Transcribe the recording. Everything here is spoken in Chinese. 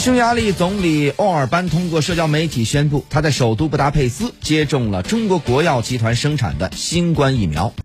匈牙利总理欧尔班通过社交媒体宣布他在首都布达佩斯接种了中国国药集团生产的新冠疫苗。